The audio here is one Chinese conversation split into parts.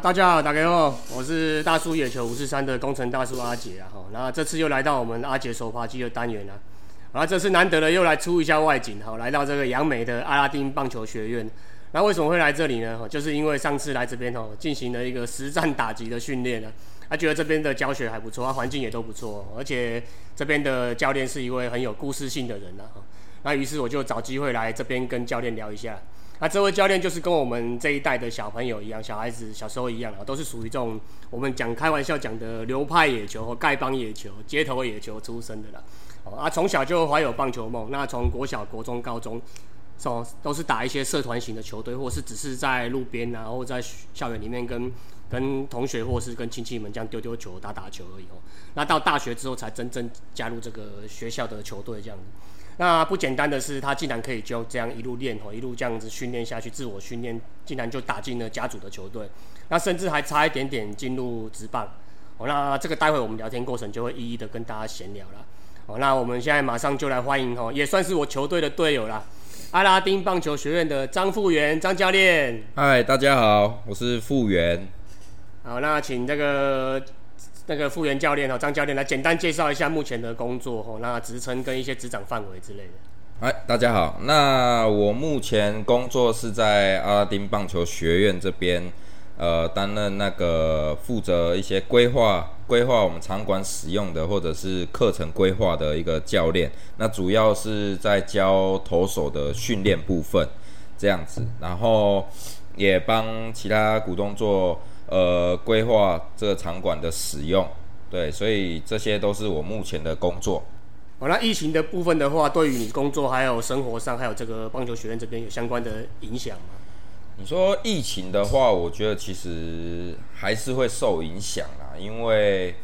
大家好，大家好，我是大叔野球五四三的工程大叔阿杰啊，哈，那这次又来到我们阿杰手扒机的单元了，啊，这次难得的又来出一下外景，好，来到这个杨美的阿拉丁棒球学院，那为什么会来这里呢？就是因为上次来这边哦，进行了一个实战打击的训练呢，他觉得这边的教学还不错，啊，环境也都不错，而且这边的教练是一位很有故事性的人呐，那于是我就找机会来这边跟教练聊一下。那这位教练就是跟我们这一代的小朋友一样，小孩子小时候一样啊，都是属于这种我们讲开玩笑讲的流派野球和丐帮野球、街头野球出身的啦。哦啊，从小就怀有棒球梦。那从国小、国中、高中，哦都是打一些社团型的球队，或是只是在路边啊，或在校园里面跟跟同学或是跟亲戚们这样丢丢球、打打球而已哦。那到大学之后才真正加入这个学校的球队这样子。那不简单的是，他竟然可以就这样一路练哦，一路这样子训练下去，自我训练，竟然就打进了家族的球队，那甚至还差一点点进入职棒哦。那这个待会我们聊天过程就会一一的跟大家闲聊了哦。那我们现在马上就来欢迎哦，也算是我球队的队友啦，阿拉丁棒球学院的张富元张教练。嗨，大家好，我是富元。好，那请这个。那个复原教练哦，张教练来简单介绍一下目前的工作哈，那职称跟一些职掌范围之类的。哎，大家好，那我目前工作是在阿拉丁棒球学院这边，呃，担任那个负责一些规划、规划我们场馆使用的或者是课程规划的一个教练。那主要是在教投手的训练部分这样子，然后也帮其他股东做。呃，规划这个场馆的使用，对，所以这些都是我目前的工作。好，那疫情的部分的话，对于你工作还有生活上，还有这个棒球学院这边有相关的影响吗？你说疫情的话，我觉得其实还是会受影响啦，因为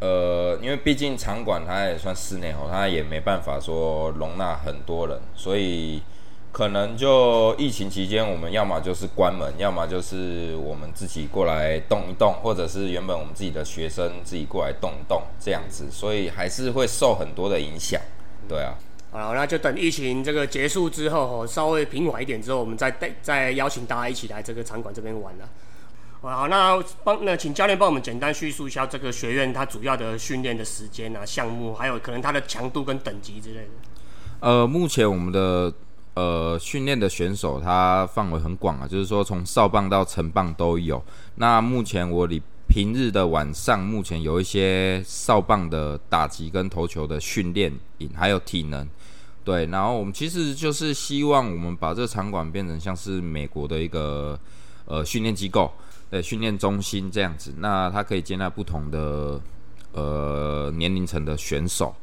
呃，因为毕竟场馆它也算室内哦，它也没办法说容纳很多人，所以。可能就疫情期间，我们要么就是关门，要么就是我们自己过来动一动，或者是原本我们自己的学生自己过来动一动这样子，所以还是会受很多的影响。对啊，好了，那就等疫情这个结束之后，稍微平缓一点之后，我们再带再邀请大家一起来这个场馆这边玩了。好，那帮那请教练帮我们简单叙述一下这个学院它主要的训练的时间啊、项目，还有可能它的强度跟等级之类的。呃，目前我们的。呃，训练的选手他范围很广啊，就是说从少棒到成棒都有。那目前我里平日的晚上，目前有一些少棒的打击跟投球的训练，还有体能。对，然后我们其实就是希望我们把这个场馆变成像是美国的一个呃训练机构，对，训练中心这样子。那它可以接纳不同的呃年龄层的选手，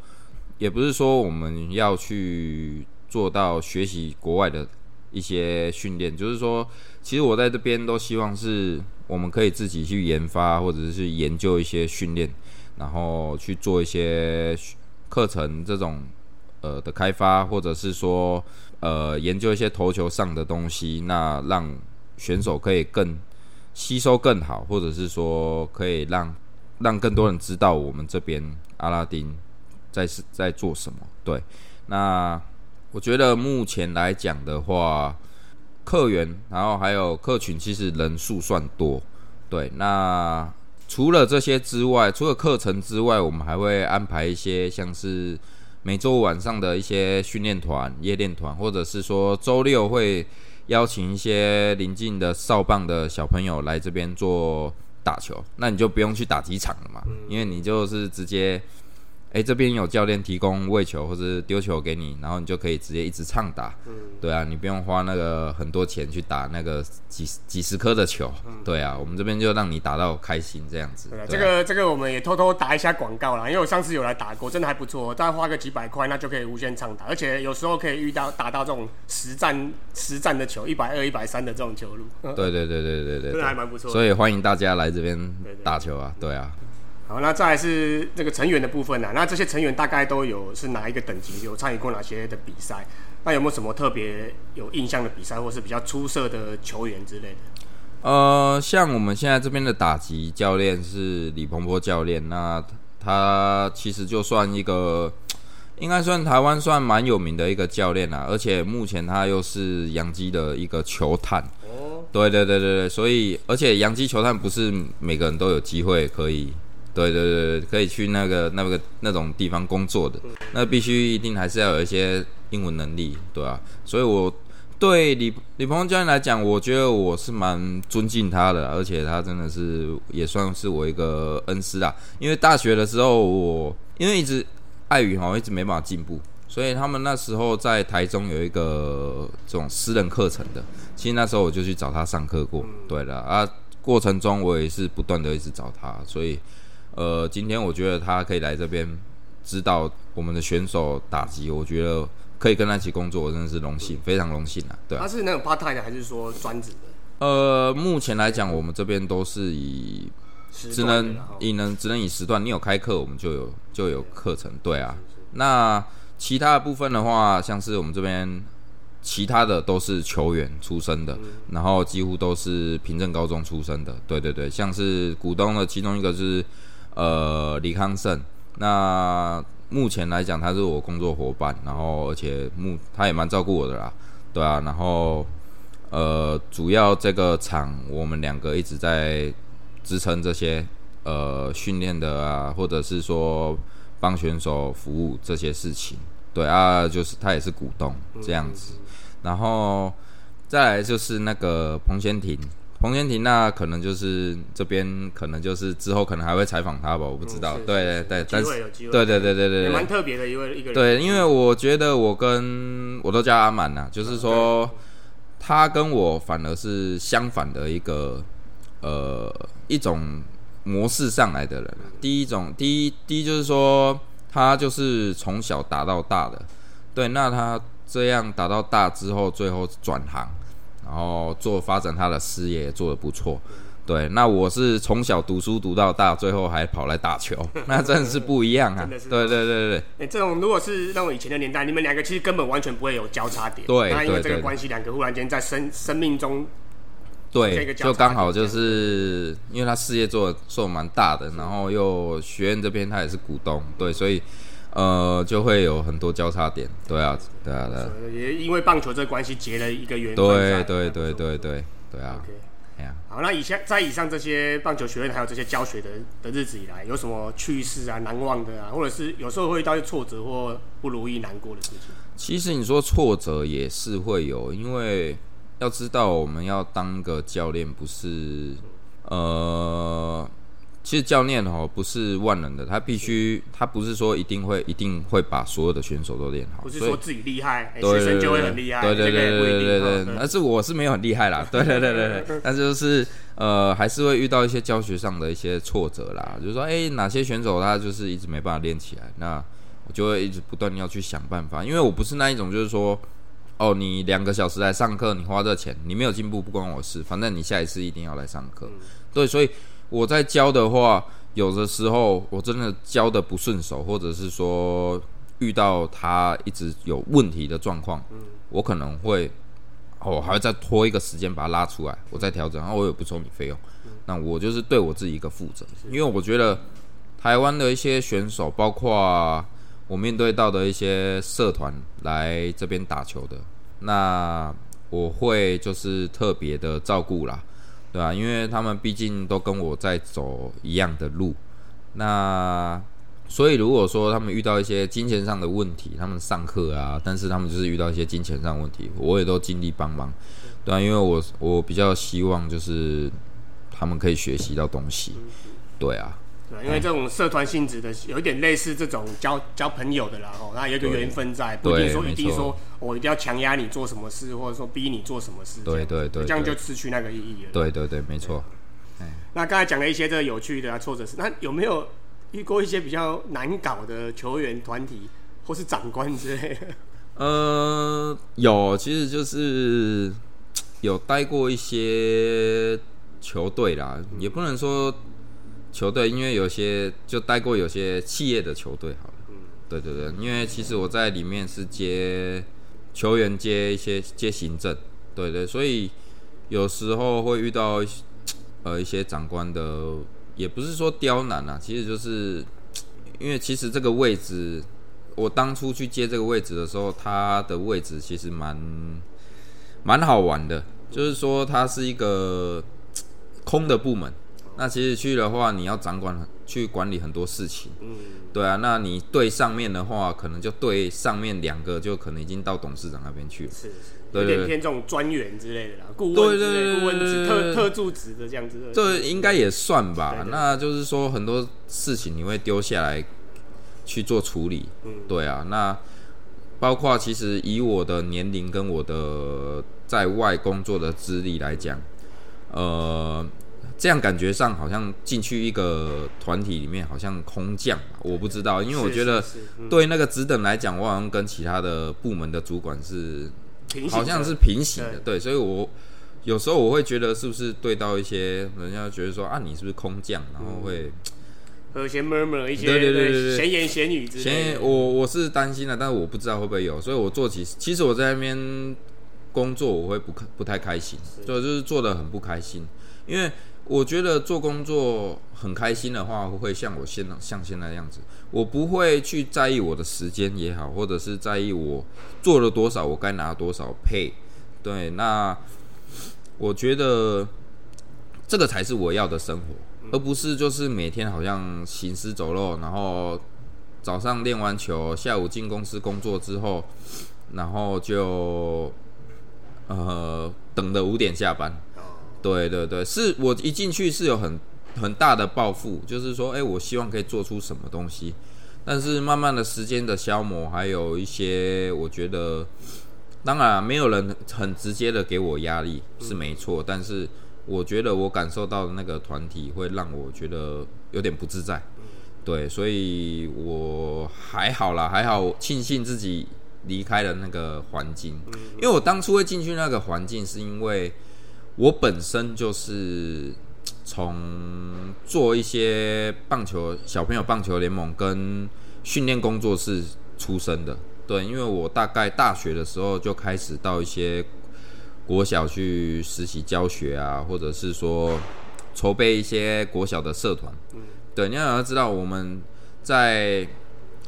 也不是说我们要去。做到学习国外的一些训练，就是说，其实我在这边都希望是我们可以自己去研发，或者是研究一些训练，然后去做一些课程这种呃的开发，或者是说呃研究一些投球上的东西，那让选手可以更吸收更好，或者是说可以让让更多人知道我们这边阿拉丁在是在做什么。对，那。我觉得目前来讲的话，客源，然后还有客群，其实人数算多。对，那除了这些之外，除了课程之外，我们还会安排一些像是每周晚上的一些训练团、夜练团，或者是说周六会邀请一些邻近的少棒的小朋友来这边做打球。那你就不用去打几场了嘛，因为你就是直接。哎，这边有教练提供喂球或者丢球给你，然后你就可以直接一直畅打。嗯，对啊，你不用花那个很多钱去打那个几几十颗的球。嗯，对啊，我们这边就让你打到开心这样子。对，这个这个我们也偷偷打一下广告啦，因为我上次有来打过，真的还不错，再花个几百块，那就可以无限畅打，而且有时候可以遇到打到这种实战实战的球，一百二、一百三的这种球路。对对对对对对，真的还蛮不错。所以欢迎大家来这边打球啊，对啊。好，那再来是这个成员的部分啊。那这些成员大概都有是哪一个等级？有参与过哪些的比赛？那有没有什么特别有印象的比赛，或是比较出色的球员之类的？呃，像我们现在这边的打击教练是李鹏波教练，那他其实就算一个，应该算台湾算蛮有名的一个教练啦。而且目前他又是杨基的一个球探。哦对对对对对，所以而且洋基球探不是每个人都有机会可以，对对对，可以去那个那个那种地方工作的，那必须一定还是要有一些英文能力，对吧、所以我对李李鹏教练来讲，我觉得我是蛮尊敬他的，而且他真的是也算是我一个恩师啦。因为大学的时候我因为一直碍于哈一直没办法进步，所以他们那时候在台中有一个这种私人课程的，其实那时候我就去找他上课过，对了啊，过程中我也是不断的一直找他，所以呃，今天我觉得他可以来这边指导我们的选手打击，我觉得可以跟他一起工作，我真的是荣幸，非常荣幸啊，对啊他是那种 part time 的，还是说专职的？呃，目前来讲，我们这边都是以只能以能只能以时段，你有开课，我们就有就有课程，对啊。那其他的部分的话，像是我们这边其他的都是球员出身的，然后几乎都是平镇高中出身的，对对对，像是股东的其中一个是呃李康胜，那目前来讲他是我工作伙伴，然后而且目他也蛮照顾我的啦，对啊，然后呃主要这个场我们两个一直在支撑这些呃训练的啊，或者是说帮选手服务这些事情。对啊，就是他也是股东这样子，然后再来就是那个彭先庭，彭先庭那可能就是这边可能就是之后可能还会采访他吧，我不知道。嗯对对对，但是有机会，对对对对对蛮，特别的一位一个人。对，因为我觉得我跟我都叫阿满呐，就是说他跟我反而是相反的一个呃一种模式上来的人啊。第一种，第一第一就是说他就是从小打到大的，对，那他这样打到大之后，最后转行，然后做发展他的事业也做得不错。对，那我是从小读书读到大，最后还跑来打球，那真的是不一样啊！真的是对对对对对。哎、这种如果是那种以前的年代，你们两个其实根本完全不会有交叉点。对那因为这个关系，两个忽然间在生生命中，这对，就刚好就是因为他事业做得做得蛮大的，然后又学院这边他也是股东，对，所以呃就会有很多交叉点，对啊，对啊，对也因为棒球这个关系结了一个缘分对在。对对对对对啊，OK，好，那以下在以上这些棒球学院还有这些教学的的日子以来，有什么趣事啊、难忘的啊，或者是有时候会遇到挫折或不如意、难过的事情？其实你说挫折也是会有，因为要知道我们要当个教练不是呃。其实教练哦不是万能的，他必须他不是说一定会一定会把所有的选手都练好，不是说自己厉害，学生就会很厉害，对对对这个也不一对对对，但是我是没有很厉害啦，对对对对对，但是就是呃，还是会遇到一些教学上的一些挫折啦，就是说，哎，哪些选手他就是一直没办法练起来，那我就会一直不断要去想办法，因为我不是那一种就是说，哦，你两个小时来上课，你花这钱，你没有进步不关我事，反正你下一次一定要来上课，对，所以我在教的话，有的时候我真的教的不顺手，或者是说遇到他一直有问题的状况，我可能会，哦，我还会再拖一个时间把它拉出来，我再调整，然后我也不收你费用，那我就是对我自己一个负责，因为我觉得台湾的一些选手，包括我面对到的一些社团来这边打球的，那我会就是特别的照顾啦。对啊，因为他们毕竟都跟我在走一样的路，那所以如果说他们遇到一些金钱上的问题，他们上课啊，但是他们就是遇到一些金钱上问题，我也都尽力帮忙，对啊，因为我我比较希望就是他们可以学习到东西，对啊，对，因为这种社团性质的，有一点类似这种交交朋友的啦，哦，那有一个缘分在，不一定说一定说我一定要强压你做什么事，或者说逼你做什么事，对对对这样就失去那个意义了。对对对，没错。那刚才讲了一些这个有趣的啊，挫折事，那有没有遇过一些比较难搞的球员团体或是长官之类的？呃，有，其实就是有待过一些球队啦，也不能说球队，因为有些就待过有些企业的球队好了。嗯对对对，因为其实我在里面是接球员接一些接行政，对对，所以有时候会遇到一些呃一些长官的，也不是说刁难啊，其实就是因为其实这个位置。我当初去接这个位置的时候，他的位置其实蛮蛮好玩的，就是说它是一个空的部门。那其实去的话，你要掌管去管理很多事情。嗯，对啊。那你对上面的话，可能就对上面两个，就可能已经到董事长那边去了。是，有点偏这种专员之类的啦，顾问之类、顾问职、特特助职的这样子。这应该也算吧。那就是说很多事情你会丢下来去做处理。嗯，对啊。那包括其实以我的年龄跟我的在外工作的资历来讲，呃。这样感觉上好像进去一个团体里面，好像空降，我不知道，因为我觉得对那个职等来讲，我好像跟其他的部门的主管是好像是平行的，对，所以我有时候我会觉得是不是对到一些人家觉得说啊，你是不是空降，然后会有些 murmur 一些对对对闲言闲语之类，我我是担心的，但是我不知道会不会有，所以我做起其实我在那边工作我会不不太开心，就就是做的很不开心，因为。我觉得做工作很开心的话，会像我现像现在样子，我不会去在意我的时间也好，或者是在意我做了多少，我该拿多少配。对，那我觉得这个才是我要的生活，而不是就是每天好像行尸走肉，然后早上练完球，下午进公司工作之后，然后就呃等的五点下班。对对对，是我一进去是有很很大的抱负，就是说，哎，我希望可以做出什么东西。但是慢慢的时间的消磨，还有一些，我觉得，当然没有人很直接的给我压力是没错，但是我觉得我感受到的那个团体会让我觉得有点不自在。对，所以我还好啦，还好庆幸自己离开了那个环境，因为我当初会进去那个环境是因为。我本身就是从做一些棒球小朋友棒球联盟跟训练工作室出身的，对，因为我大概大学的时候就开始到一些国小去实习教学啊，或者是说筹备一些国小的社团。嗯，对，你要知道我们在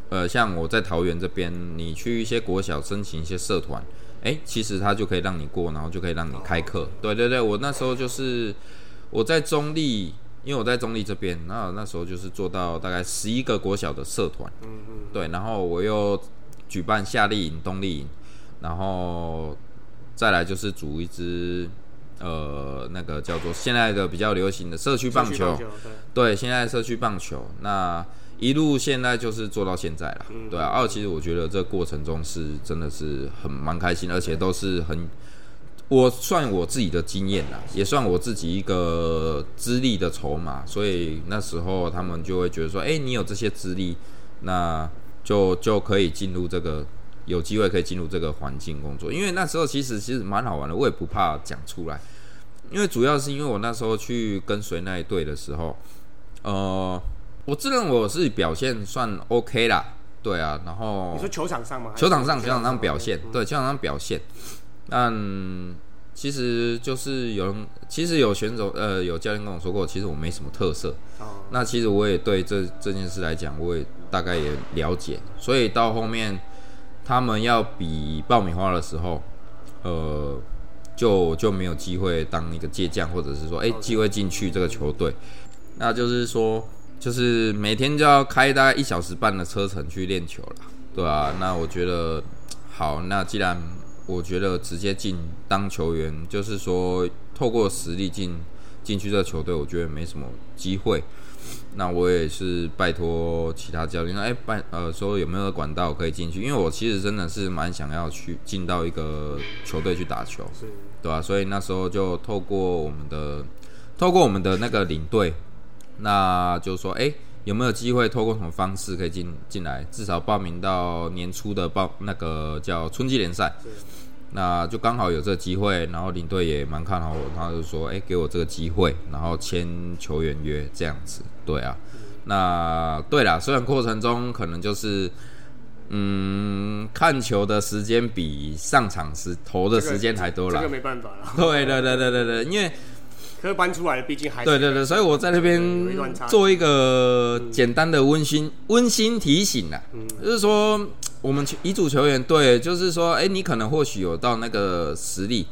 呃，像我在桃园这边，你去一些国小申请一些社团。哎，其实他就可以让你过，然后就可以让你开课。对对对，我那时候就是我在中立，因为我在中立这边，那那时候就是做到大概十一个国小的社团。嗯嗯。对，然后我又举办夏令营、冬令营，然后再来就是组一支呃那个叫做现在的比较流行的社区棒球。对，现在社区棒球那。一路现在就是做到现在了，对啊。二其实我觉得这过程中是真的是很蛮开心，而且都是很，我算我自己的经验啦，也算我自己一个资历的筹码。所以那时候他们就会觉得说，哎，你有这些资历，那就就可以进入这个有机会可以进入这个环境工作。因为那时候其实其实蛮好玩的，我也不怕讲出来，因为主要是因为我那时候去跟随那一队的时候，呃。我自认我是表现算 OK 啦，对啊，然后你说球场上吗？球场上，球场上表现，对，球场上表现。但其实就是有人，其实有选手，呃，有教练跟我说过，其实我没什么特色。哦。那其实我也对这这件事来讲，我也大概也了解。所以到后面他们要比爆米花的时候，呃，就就没有机会当一个借将，或者是说，哎，机会进去这个球队。那就是说。就是每天就要开大概一小时半的车程去练球了，对啊，那我觉得好，那既然我觉得直接进当球员，就是说透过实力进进去这个球队，我觉得没什么机会。那我也是拜托其他教练，说哎拜呃说有没有管道可以进去？因为我其实真的是蛮想要去进到一个球队去打球，对吧？所以那时候就透过我们的透过我们的那个领队。那就是说，哎，有没有机会透过什么方式可以进进来？至少报名到年初的报那个叫春季联赛，那就刚好有这个机会。然后领队也蛮看好我，他就说，哎，给我这个机会，然后签球员约这样子。对啊，那对啦，虽然过程中可能就是，嗯，看球的时间比上场时投的时间还多了，这个没办法了。对对对对对对，因为。科班出来的，毕竟还对对对，所以我在那边做一个简单的温馨温馨提醒啦，就是说我们遗嘱球员对，就是说，哎，你可能或许有到那个实力，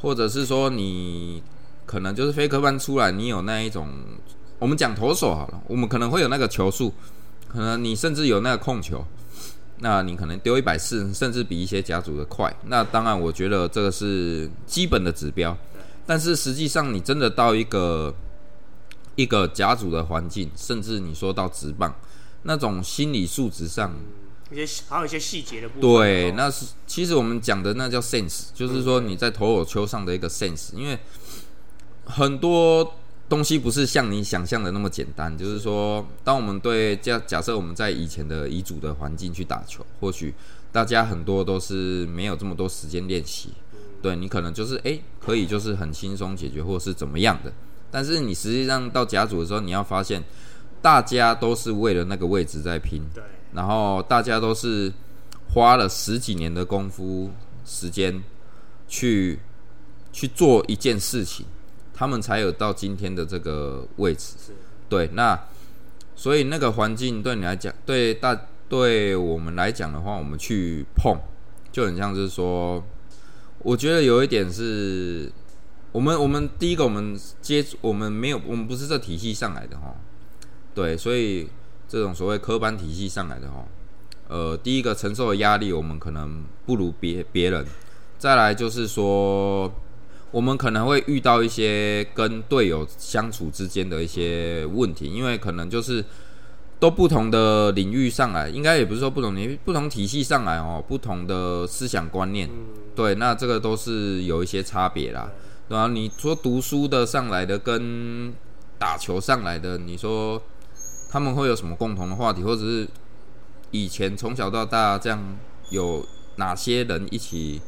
或者是说你可能就是非科班出来，你有那一种，我们讲投手好了，我们可能会有那个球速，可能你甚至有那个控球，那你可能丢一百四，甚至比一些甲组的快。那当然，我觉得这个是基本的指标，但是实际上你真的到一个一个甲组的环境，甚至你说到直棒，那种心理素质上。一些还有一些细节的部分。对，那是其实我们讲的那叫 sense，就是说你在投手球上的一个 sense，因为很多东西不是像你想象的那么简单。就是说，当我们对假假设我们在以前的乙组的环境去打球，或许大家很多都是没有这么多时间练习。对你可能就是哎，可以就是很轻松解决，或者是怎么样的。但是你实际上到甲组的时候，你要发现大家都是为了那个位置在拼。对。然后大家都是花了十几年的功夫时间去去做一件事情，他们才有到今天的这个位置。对，那所以那个环境对你来讲，对大对我们来讲的话，我们去碰就很像是说，我觉得有一点是我们我们第一个我们接触我们没有我们不是这体系上来的哈，对，所以。这种所谓科班体系上来的哈，呃，第一个承受的压力我们可能不如别别人，再来就是说，我们可能会遇到一些跟队友相处之间的一些问题，因为可能就是都不同的领域上来，应该也不是说不同领域，不同体系上来哦，不同的思想观念，对，那这个都是有一些差别啦。然后你说读书的上来的跟打球上来的，你说。他们会有什么共同的话题，或者是以前从小到大这样有哪些人一起，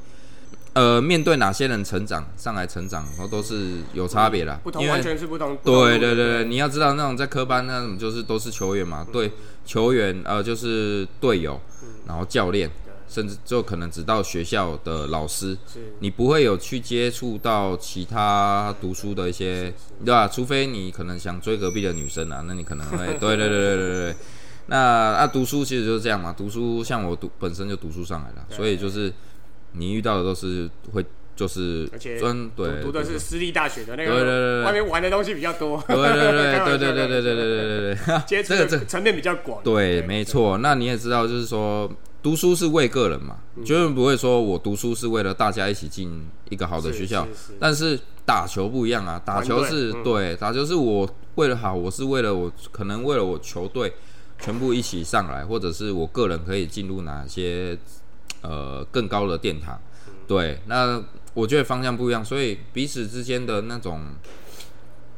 呃，面对哪些人成长上来成长，然后都是有差别的，不同完全是不同。对对对对，你要知道那种在科班那种就是都是球员嘛，对球员呃就是队友，然后教练。甚至就可能只到学校的老师，你不会有去接触到其他读书的一些，对吧？除非你可能想追隔壁的女生啊，那你可能会，对对对对对对。那啊，读书其实就是这样嘛。读书像我读本身就读书上来了，所以就是你遇到的都是会就是专对读的是私立大学的那个，外面玩的东西比较多。对对对对对对对对对对对，接触这层面比较广。对，没错。那你也知道，就是说。读书是为个人嘛，绝对不会说我读书是为了大家一起进一个好的学校。但是打球不一样啊，打球是对，打球是我为了好，我是为了我可能为了我球队全部一起上来，或者是我个人可以进入哪些呃更高的殿堂。对，那我觉得方向不一样，所以彼此之间的那种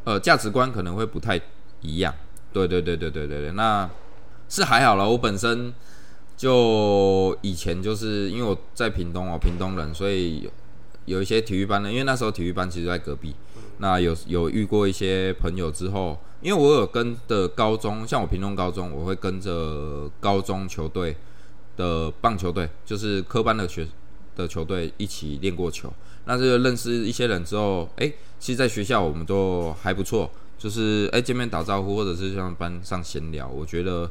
呃价值观可能会不太一样。对对对对对对对，那是还好了，我本身。就以前就是因为我在屏东哦，屏东人，所以有一些体育班的，因为那时候体育班其实在隔壁。那有有遇过一些朋友之后，因为我有跟的高中，像我屏东高中，我会跟着高中球队的棒球队，就是科班的学的球队一起练过球。那就认识一些人之后，哎，其实在学校我们都还不错，就是哎见面打招呼，或者是像班上闲聊，我觉得。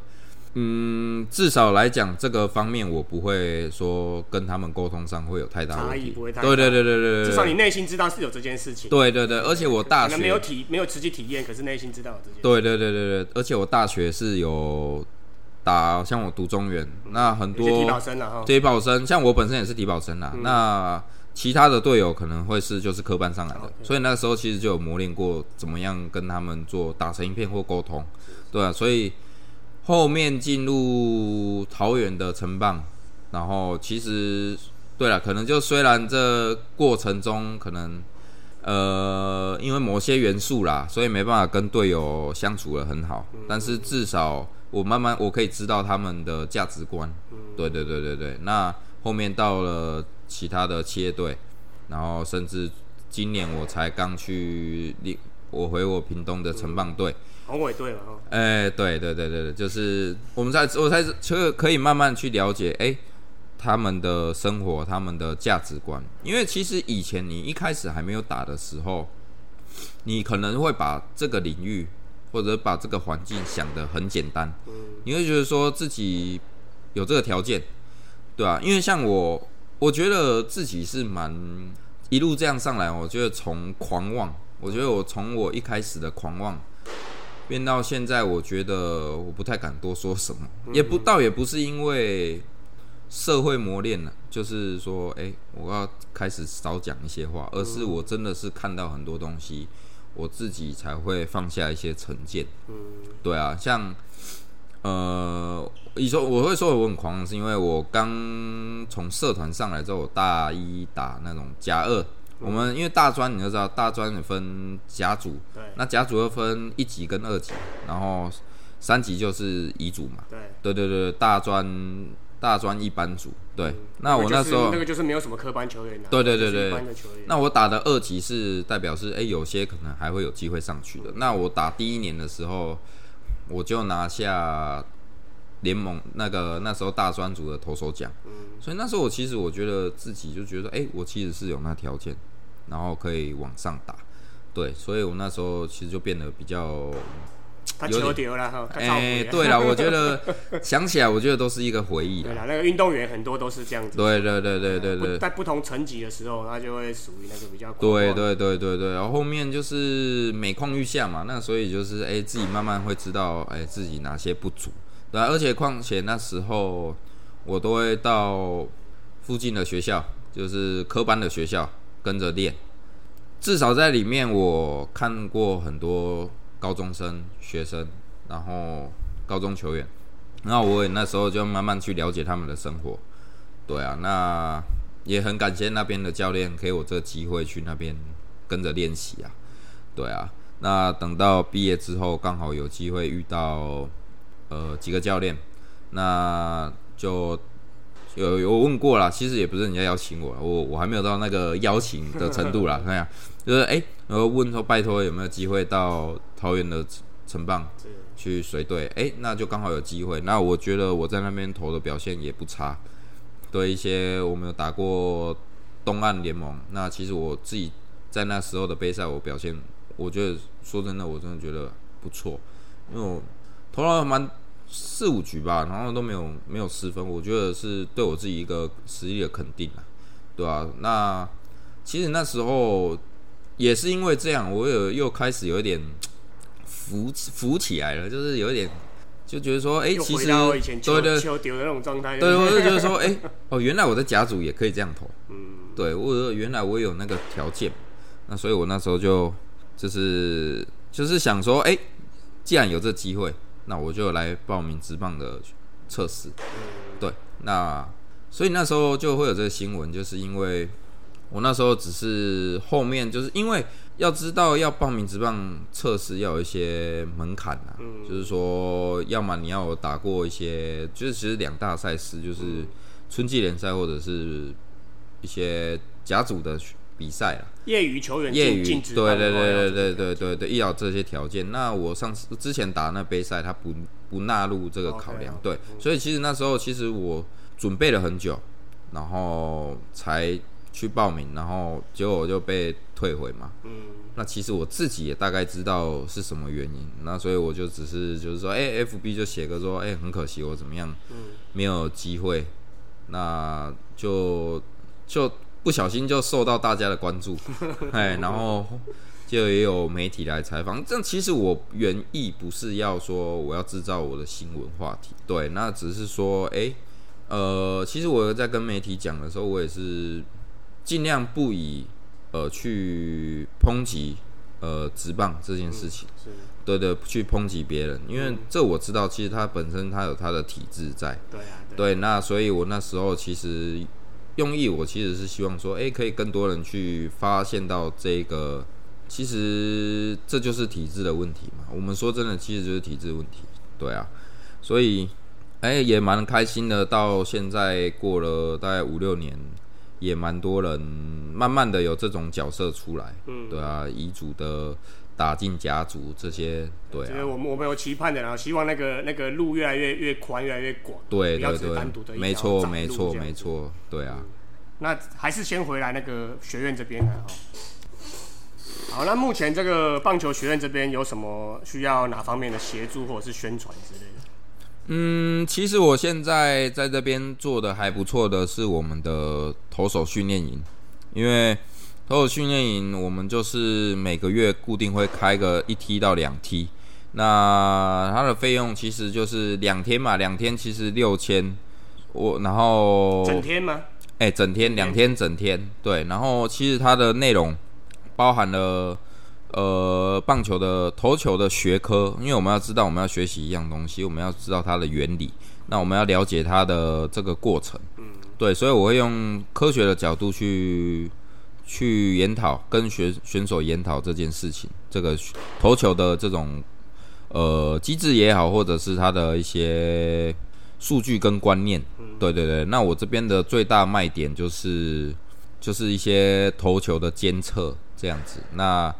嗯，至少来讲，这个方面我不会说跟他们沟通上会有太大差异，不会太对对对对对至少你内心知道是有这件事情。对对对，而且我大学没有体没有实际体验，可是内心知道有这件。对对对对对，而且我大学是有打，像我读中原，那很多体保生了哈，体保生，像我本身也是体保生啦。那其他的队友可能会是就是科班上来的，所以那时候其实就有磨练过怎么样跟他们做打成一片或沟通，对啊，所以。后面进入桃园的城棒，然后其实对了，可能就虽然这过程中可能呃因为某些元素啦，所以没办法跟队友相处的很好，但是至少我慢慢我可以知道他们的价值观。对对对对对，那后面到了其他的企业队，然后甚至今年我才刚去我回我屏东的城棒队。宏伟队了哈，哎，对对对对对，就是我们在我才就可以慢慢去了解，哎，他们的生活，他们的价值观。因为其实以前你一开始还没有打的时候，你可能会把这个领域或者把这个环境想得很简单，你会觉得说自己有这个条件，对吧？因为像我，我觉得自己是蛮一路这样上来，我觉得从狂妄，我觉得我从我一开始的狂妄变到现在，我觉得我不太敢多说什么，也不倒也不是因为社会磨练了，就是说，哎、我要开始少讲一些话，而是我真的是看到很多东西，我自己才会放下一些成见。嗯，对啊，像呃，你说我会说我很狂，是因为我刚从社团上来之后，我大一打那种甲二。我们因为大专你就知道，大专有分甲组，对那甲组又分一级跟二级，然后三级就是乙组嘛。对。对对对，大专大专一班组。对，那我那时候那个就是没有什么科班球员的、对对对对。那我打的二级是代表是，哎、有些可能还会有机会上去的。那我打第一年的时候，我就拿下联盟那个那时候大专组的投手奖。所以那时候我其实我觉得自己就觉得，哎、我其实是有那条件，然后可以往上打。对，所以我那时候其实就变得比较，他球丢了哈，哎、对了，我觉得想起来，我觉得都是一个回忆啦。对了，那个运动员很多都是这样子。对对对对对对，在不同层级的时候，他就会属于那个比较对对对对对，然后后面就是每况愈下嘛，那所以就是哎、自己慢慢会知道哎、自己哪些不足，对、啊，而且况且那时候我都会到附近的学校，就是科班的学校跟着练，至少在里面我看过很多高中生、学生，然后高中球员，那我也那时候就慢慢去了解他们的生活，对啊，那也很感谢那边的教练给我这机会去那边跟着练习啊，对啊，那等到毕业之后，刚好有机会遇到呃几个教练，那就有有问过啦，其实也不是人家邀请我，我我还没有到那个邀请的程度啦，看呀，就是哎、然后问说拜托有没有机会到桃园的城棒是去随队，哎、那就刚好有机会。那我觉得我在那边投的表现也不差，对一些我们有打过东岸联盟，那其实我自己在那时候的杯赛，我表现，我觉得说真的，我真的觉得不错，因为我投了蛮四五局吧，然后都没有没有失分，我觉得是对我自己一个实力的肯定啊，对吧、那其实那时候也是因为这样，我有又开始有一点浮浮起来了，就是有一点就觉得说，哎、其实对对球丢的那种状态。对，我就觉得说，哎、哦，原来我的甲组也可以这样投，嗯，对我原来我有那个条件，那所以我那时候就就是就是想说，哎、既然有这机会，那我就来报名职棒的测试。对，那所以那时候就会有这个新闻，就是因为我那时候只是后面就是因为要知道要报名职棒测试要有一些门槛啊，嗯。就是说要么你要有打过一些，就是其实两大赛事就是春季联赛或者是一些甲组的比赛啊。业余球员业余对对对对对对对对，要这些条件。那我上次之前打那杯赛，他不不纳入这个考量对，所以其实那时候其实我准备了很久，然后才去报名，然后结果我就被退回嘛。嗯，那其实我自己也大概知道是什么原因，那所以我就只是就是说，哎、f b 就写个说，哎、很可惜我怎么样，嗯没有机会，那就就不小心就受到大家的关注，哎，然后就也有媒体来采访。这其实我原意不是要说我要制造我的新闻话题，对，那只是说，哎、呃，其实我在跟媒体讲的时候，我也是尽量不以呃去抨击呃直棒这件事情。是，对对，去抨击别人，因为这我知道，其实他本身他有他的体制在，对啊，对，对，那所以我那时候其实用意，我其实是希望说，哎，可以更多人去发现到这个，其实这就是体制的问题嘛。我们说真的，其实就是体制问题，对啊，所以哎也蛮开心的，到现在过了大概五六年，也蛮多人慢慢的有这种角色出来，嗯对啊，遗嘱的打进家族这些，对啊这个。我们我们有期盼的，然后希望那个那个路越来越越宽，越来越广，对对只是单独的对，没错没错。没错，对啊。那还是先回来那个学院这边来哈。好，那目前这个棒球学院这边有什么需要哪方面的协助或者是宣传之类的？嗯，其实我现在在这边做的还不错的是我们的投手训练营，因为投手训练营我们就是每个月固定会开个一梯到两梯，那它的费用其实就是两天嘛，两天其实六千，我然后整天吗？哎、整天两天整天，对，然后其实它的内容包含了呃棒球的投球的学科，因为我们要知道我们要学习一样东西，我们要知道它的原理，那我们要了解它的这个过程，嗯，对，所以我会用科学的角度去去研讨，跟选选手研讨这件事情，这个投球的这种呃机制也好，或者是它的一些数据跟观念，对对对。那我这边的最大卖点就是就是一些投球的监测这样子。那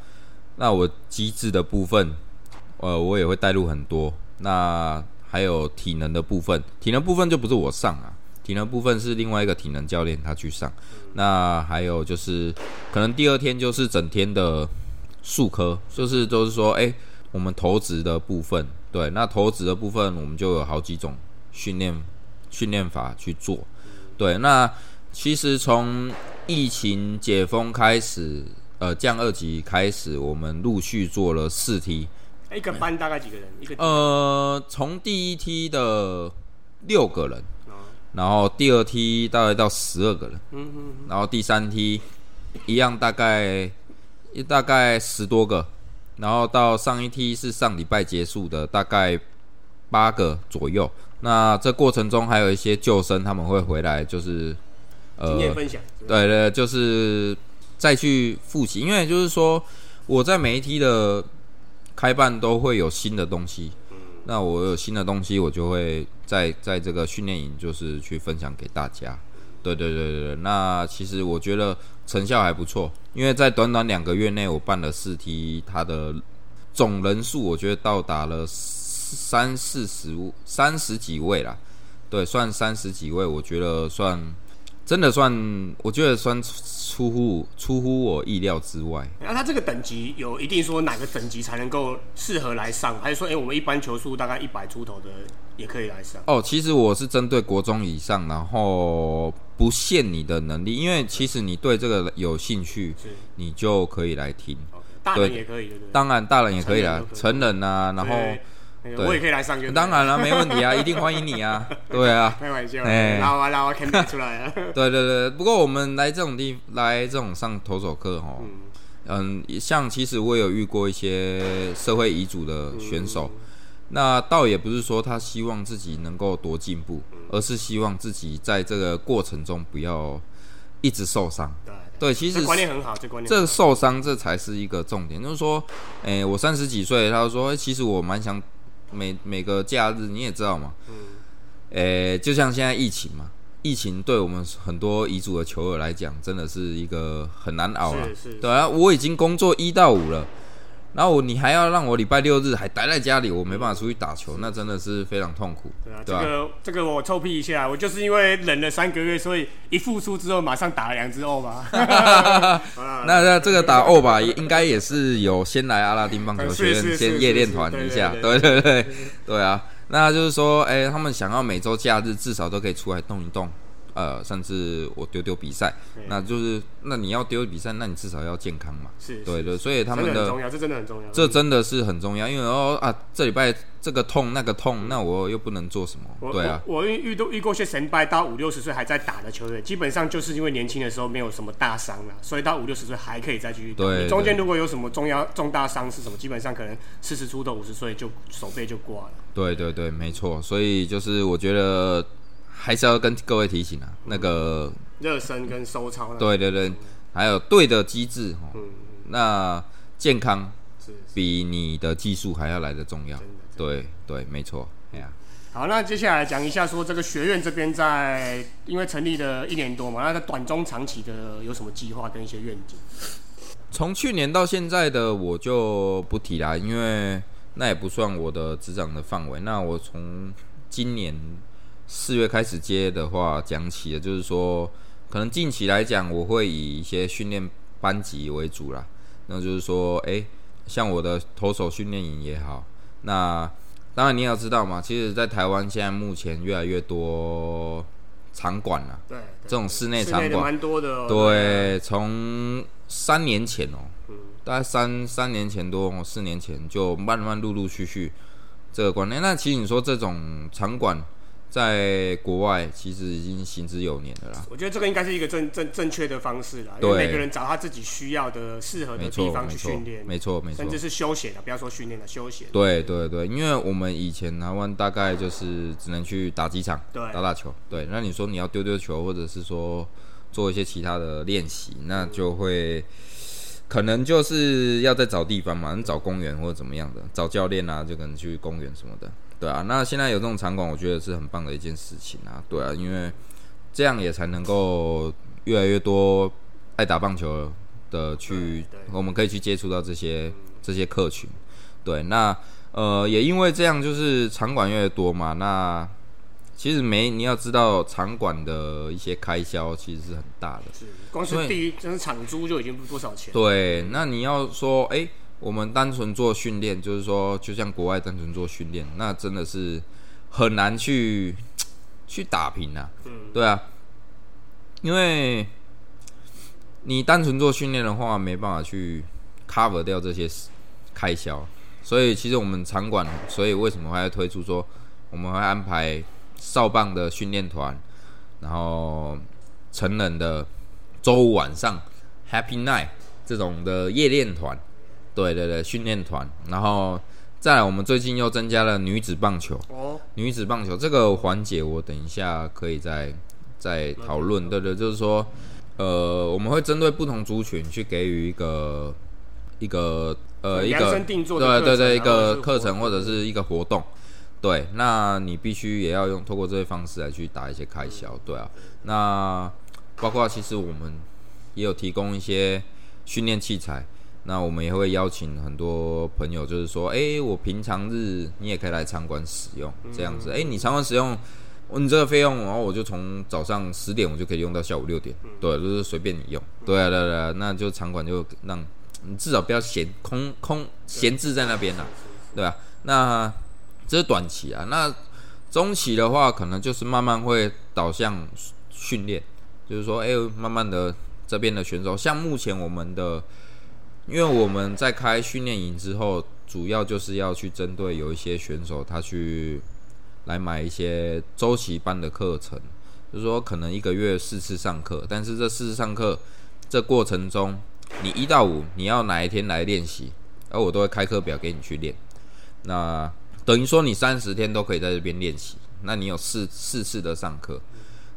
那我机制的部分，呃，我也会带入很多。那还有体能的部分，体能部分就不是我上啊，体能部分是另外一个体能教练他去上。那还有就是，可能第二天就是整天的术科，就是都是说，哎、我们投掷的部分，对，那投掷的部分我们就有好几种训练训练法去做。对，那其实从疫情解封开始，呃，降二级开始，我们陆续做了四梯，一个班大概几个人？一个呃，从第一梯的六个人，哦然后第二梯大概到十二个人，嗯嗯然后第三梯一样大概大概十多个，然后到上一梯是上礼拜结束的，大概八个左右。那这过程中还有一些救生，他们会回来，就是经验分享。对对，就是再去复习，因为就是说我在每一梯的开办都会有新的东西，那我有新的东西，我就会在在这个训练营就是去分享给大家。对对对对，那其实我觉得成效还不错，因为在短短两个月内，我办了四梯，它的总人数我觉得到达了三四十三十几位啦，对，算三十几位，我觉得算真的算，我觉得算出乎出乎我意料之外。那他这个等级有一定说哪个等级才能够适合来上，还是说，哎、我们一般球速大概一百出头的也可以来上？哦，其实我是针对国中以上，然后不限你的能力，因为其实你对这个有兴趣，你就可以来听。人也可以，对对？当然，大人也可以啦，成成人啊，然后我也可以来上当然了，没问题啊，一定欢迎你啊，对啊，开玩笑，哎。拉我拉我 can 出来啊，对对对。不过我们来这种地来这种上投手课哦，嗯。嗯，像其实我有遇过一些社会遗嘱的选手，那倒也不是说他希望自己能够多进步，而是希望自己在这个过程中不要一直受伤。对，对，其实这观念很好，这观念这受伤这才是一个重点，就是说，诶、我三十几岁，他就说，诶其实我蛮想每每个假日，你也知道嘛，嗯。诶、就像现在疫情嘛，疫情对我们很多遗嘱的球友来讲，真的是一个很难熬了。是是。对啊，我已经工作一到五了，然后我你还要让我礼拜六日还待在家里，我没办法出去打球，那真的是非常痛苦。对啊，这对啊个这个我臭屁一下，我就是因为忍了三个月，所以一复出之后马上打了两只欧嘛。啊那 那这个打欧吧，应该也是有先来阿拉丁棒球学院先夜练团一下，对对对对啊。那就是说，哎、他们想要每周假日至少都可以出来动一动，呃，甚至我丢丢比赛，那就是那你要丢比赛，那你至少要健康嘛，是，对对，所以他们的很重要，这真的很重要。这真的是很重要，因为哦啊，这礼拜这个痛那个痛，那我又不能做什么，我对啊，我我遇遇到遇过一些神拜到五六十岁还在打的球员，基本上就是因为年轻的时候没有什么大伤了，所以到五六十岁还可以再继续打。对中间如果有什么重要重大伤是什么，基本上可能四十出头五十岁就手背就挂了。对对对，没错，所以就是我觉得还是要跟各位提醒啊，那个热身跟收操对对对，还有对的机制哦，嗯那健康是是比你的技术还要来的重要。对对，没错，哎呀，好，那接下来讲一下说这个学院这边在因为成立了一年多嘛，那在短中长期的有什么计划跟一些愿景？从去年到现在的我就不提啦，因为那也不算我的执掌的范围。那我从今年四月开始接的话，讲起的就是说，可能近期来讲，我会以一些训练班级为主啦。那就是说，诶，像我的投手训练营也好，那当然你也要知道嘛，其实，在台湾现在目前越来越多场馆了。对，这种室内场馆蛮多的、哦。对，从三年前哦，大概三三年前多，四年前就慢慢陆陆续续这个观念。那其实你说这种场馆。在国外其实已经行之有年了啦。我觉得这个应该是一个正正正确的方式啦，因为每个人找他自己需要的、适合的地方去训练，没错没错，甚至是休闲的，不要说训练了，休闲。对对对，因为我们以前台湾大概就是只能去打机场，对，打打球。对，那你说你要丢丢球，或者是说做一些其他的练习，那就会可能就是要再找地方嘛，你找公园或者怎么样的，找教练啊，就可能去公园什么的。对啊，那现在有这种场馆，我觉得是很棒的一件事情啊。对啊，因为这样也才能够越来越多爱打棒球的去，我们可以去接触到这些这些客群。对，那呃也因为这样，就是场馆越来越多嘛。那其实没你要知道，场馆的一些开销其实是很大的，是光是第一就是场租就已经不多少钱。对，那你要说哎。我们单纯做训练，就是说，就像国外单纯做训练，那真的是很难去 去打平啊。嗯，对啊，因为你单纯做训练的话，没办法去 cover 掉这些开销。所以，其实我们场馆，所以为什么还要推出说，我们会安排少棒的训练团，然后成人的周五晚上 Happy Night 这种的夜练团。对对对，训练团，然后再来，我们最近又增加了女子棒球。哦，女子棒球这个环节，我等一下可以再再讨论。对对，就是说，呃，我们会针对不同族群去给予一个一个呃一个对对对一个课程或者是一个活动。对，那你必须也要用透过这些方式来去打一些开销。对啊，那包括其实我们也有提供一些训练器材。那我们也会邀请很多朋友，就是说，哎，我平常日你也可以来场馆使用，这样子，哎，你场馆使用，你这个费用，然后我就从早上十点我就可以用到下午六点，对，就是随便你用，对啊，对啊，那就场馆就让你至少不要闲空空闲置在那边了，对吧？那这是短期啊，那中期的话，可能就是慢慢会导向训练，就是说，哎，慢慢的这边的选手，像目前我们的。因为我们在开训练营之后，主要就是要去针对有一些选手，他去来买一些周期班的课程，就是说可能一个月四次上课，但是这四次上课这过程中，你一到五你要哪一天来练习，而我都会开课表给你去练，那等于说你三十天都可以在这边练习，那你有四四次的上课，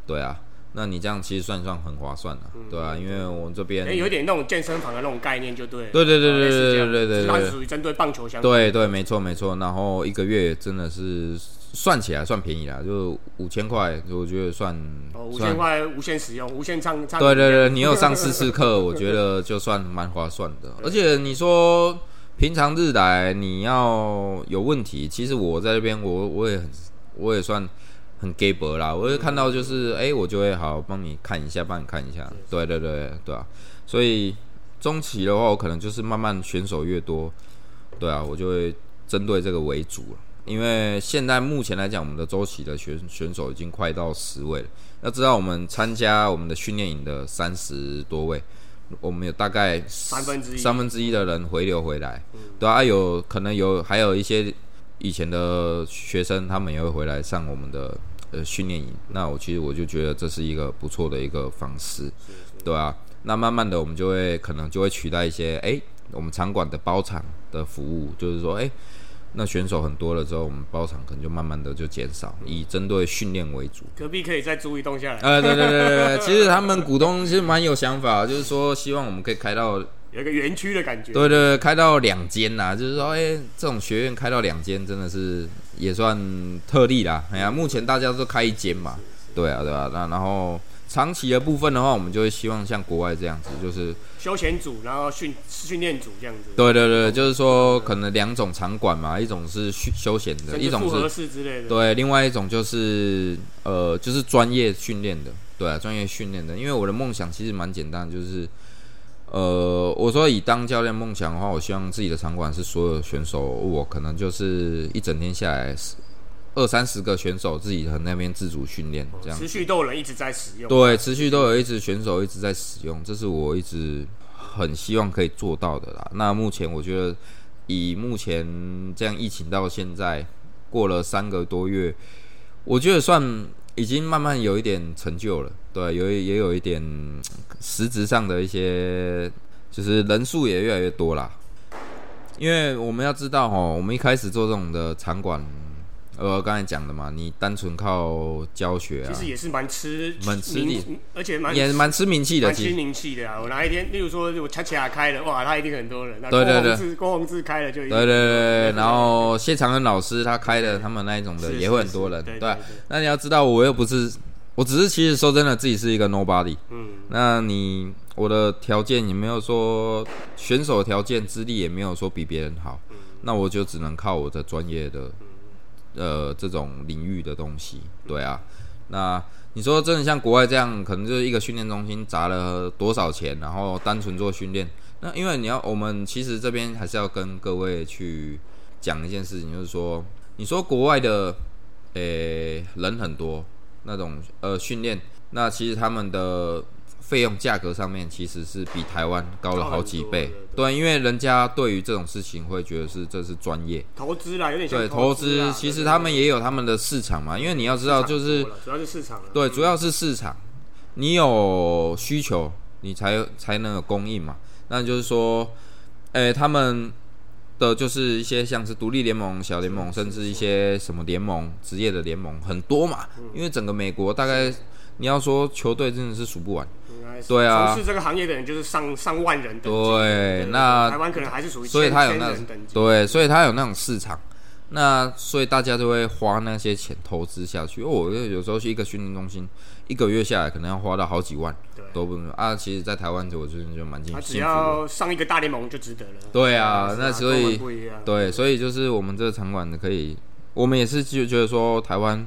对啊。那你这样其实算算很划算的，对啊，因为我们这边有点那种健身房的那种概念，就对。对对对对对对对，它是属于针对棒球相关。对对，没错没错。然后一个月真的是算起来算便宜啦，就五千块，我觉得算。哦，五千块无限使用，无限唱唱。对对对，你有上四次课，我觉得就算蛮划算的。而且你说平常日来你要有问题，其实我在这边我我也很我也算。很 g a b 啦，我会看到就是，哎，我就会好帮你看一下，帮你看一下，对对对对啊，所以中期的话，我可能就是慢慢选手越多，对啊，我就会针对这个为主了。因为现在目前来讲，我们的周期的选选手已经快到十位了。要知道，我们参加我们的训练营的三十多位，我们有大概三分之一三分之一的人回流回来，对啊，有可能有还有一些以前的学生，他们也会回来上我们的。呃，训练营，那我其实我就觉得这是一个不错的一个方式，对啊，那慢慢的，我们就会可能就会取代一些，哎，我们场馆的包场的服务，就是说，哎，那选手很多了之后，我们包场可能就慢慢的就减少，以针对训练为主。隔壁可以再租一栋下来。呃，对对对对，其实他们股东其实蛮有想法，就是说希望我们可以开到。有一个园区的感觉，对对，开到两间呐，就是说，哎，这种学院开到两间，真的是也算特例啦。哎呀，目前大家都开一间嘛，对啊，对啊？那然后长期的部分的话，我们就会希望像国外这样子，就是休闲组，然后训训练组这样子。对对对，就是说可能两种场馆嘛，一种是休休闲的，一种是之类的。对，另外一种就是呃，就是专业训练的，对啊，专业训练的。因为我的梦想其实蛮简单，就是。呃，我说以当教练梦想的话，我希望自己的场馆是所有选手，我可能就是一整天下来二三十个选手自己和那边自主训练，这样持续都有人一直在使用。对，持续都有一直选手一直在使用，这是我一直很希望可以做到的啦。那目前我觉得，以目前这样疫情到现在过了三个多月，我觉得算已经慢慢有一点成就了。对，有也有一点实质上的一些，就是人数也越来越多啦。因为我们要知道哦，我们一开始做这种的场馆。呃，刚才讲的嘛，你单纯靠教学啊，其实也是蛮吃蛮吃力，而且蛮也蛮吃名气的，蛮吃名气的啊。我哪一天，例如说我恰恰开了，哇，他一定很多人。对对对，郭宏志开了就对对对，然后谢长恩老师他开的，他们那一种的也会很多人。对，那你要知道，我又不是，我只是其实说真的，自己是一个 nobody。嗯，那你我的条件也没有说选手条件资历也没有说比别人好，那我就只能靠我的专业的。呃，这种领域的东西，对啊，那你说真的像国外这样，可能就是一个训练中心砸了多少钱，然后单纯做训练？那因为你要，我们其实这边还是要跟各位去讲一件事情，就是说，你说国外的，诶，人很多，那种呃训练，那其实他们的。费用价格上面其实是比台湾高了好几倍，对，因为人家对于这种事情会觉得是这是专业。投资啦，有点对投资，其实他们也有他们的市场嘛，因为你要知道就是主要是市场，对，主要是市场，你有需求，你才才能有供应嘛，那就是说，诶，他们的就是一些像是独立联盟、小联盟，甚至一些什么联盟、职业的联盟很多嘛，因为整个美国大概你要说球队真的是数不完。对啊，从事这个行业的人就是上上万人。对，那台湾可能还是属于所以他有那对，所以他有那种市场，那所以大家就会花那些钱投资下去。哦，有时候去一个训练中心，一个月下来可能要花到好几万，都不能啊。其实，在台湾，我觉得就蛮幸福。只要上一个大联盟就值得了。对啊，那所以对，所以就是我们这个场馆的可以，我们也是就觉得说，台湾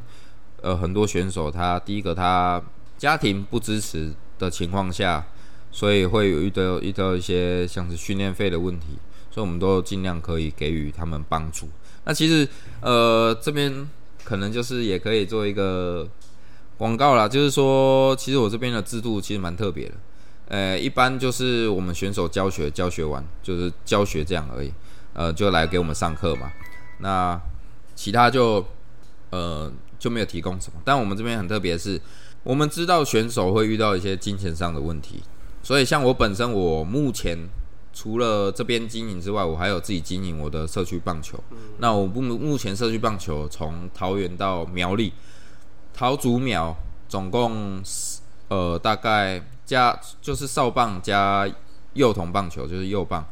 呃很多选手，他第一个他家庭不支持。的情况下，所以会有遇到遇到一些像是训练费的问题，所以我们都尽量可以给予他们帮助。那其实呃这边可能就是也可以做一个广告啦，就是说其实我这边的制度其实蛮特别的，呃一般就是我们选手教学教学完就是教学这样而已，呃就来给我们上课嘛，那其他就呃就没有提供什么，但我们这边很特别是。我们知道选手会遇到一些金钱上的问题，所以像我本身，我目前除了这边经营之外，我还有自己经营我的社区棒球。那我目目前社区棒球从桃园到苗栗，桃竹苗总共呃大概加就是少棒加幼童棒球，就是幼棒，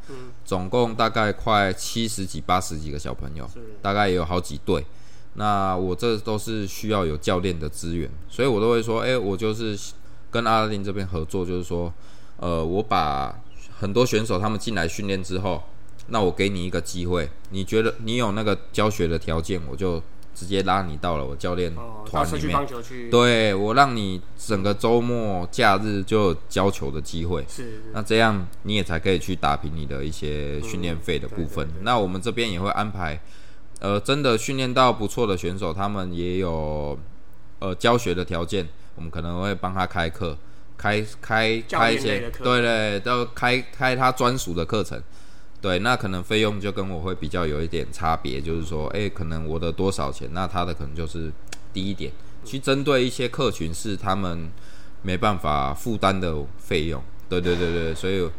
总共大概快七十几八十几个小朋友，大概也有好几队。那我这都是需要有教练的资源，所以我都会说，哎，我就是跟阿拉丁这边合作，就是说，呃，我把很多选手他们进来训练之后，那我给你一个机会，你觉得你有那个教学的条件，我就直接拉你到了我教练团里面，对我让你整个周末假日就有教球的机会，是，那这样你也才可以去打平你的一些训练费的部分。那我们这边也会安排。呃，真的训练到不错的选手，他们也有呃教学的条件，我们可能会帮他开课，开开开一些，对对，都开开他专属的课程，对，那可能费用就跟我会比较有一点差别，就是说，哎，可能我的多少钱，那他的可能就是低一点，去针对一些客群是他们没办法负担的费用，对对对对，所以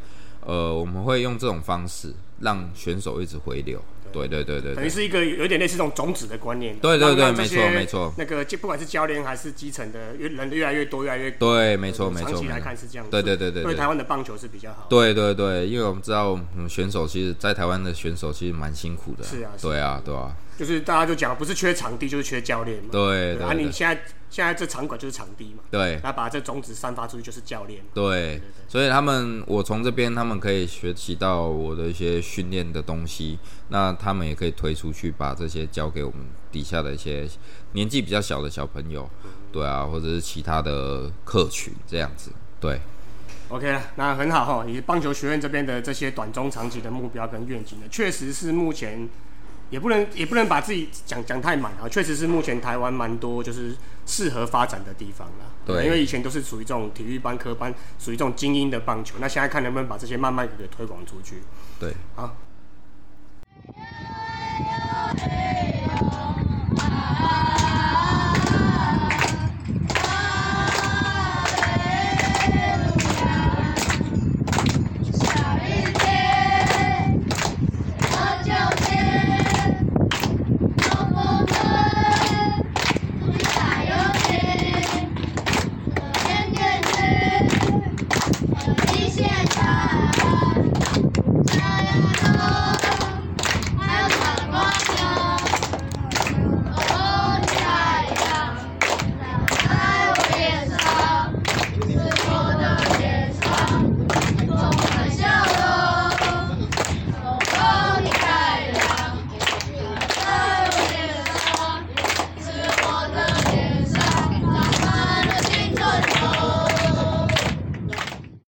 呃，我们会用这种方式让选手一直回流。对对对对，等于是一个有点类似这种种子的观念。对对对，没错没错。那个就不管是教练还是基层的，越人越来越多，越来越对，没错没错。长期来看是这样。对对对对，对台湾的棒球是比较好。对对对，因为我们知道，嗯，选手其实，在台湾的选手其实蛮辛苦的。是啊。对啊，对啊。就是大家就讲，不是缺场地，就是缺教练嘛。对。啊，你现在现在这场馆就是场地嘛。对。那把这种子散发出去就是教练。对。所以他们，我从这边他们可以学习到我的一些训练的东西，那他们也可以推出去，把这些交给我们底下的一些年纪比较小的小朋友，对啊，或者是其他的客群这样子。对。OK 了，那很好哈。你棒球学院这边的这些短中长期的目标跟愿景呢，确实是目前。也不能也不能把自己讲讲太满啊，确实是目前台湾蛮多就是适合发展的地方啦。对因为以前都是属于这种体育班、科班，属于这种精英的棒球。那现在看能不能把这些慢慢给推广出去。对，好。